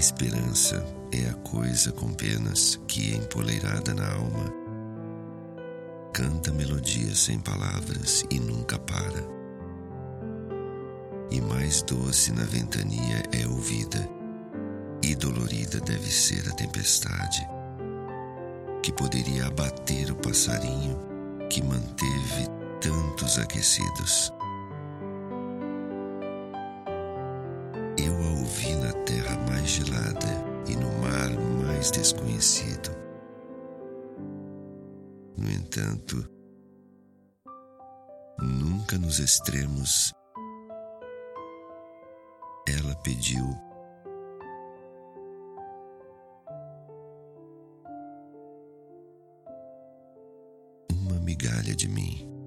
esperança é a coisa com penas que, empoleirada na alma, canta melodias sem palavras e nunca para. E mais doce na ventania é ouvida, e dolorida deve ser a tempestade, que poderia abater o passarinho que manteve tantos aquecidos. mais gelada e no mar mais desconhecido. No entanto, nunca nos extremos, ela pediu uma migalha de mim.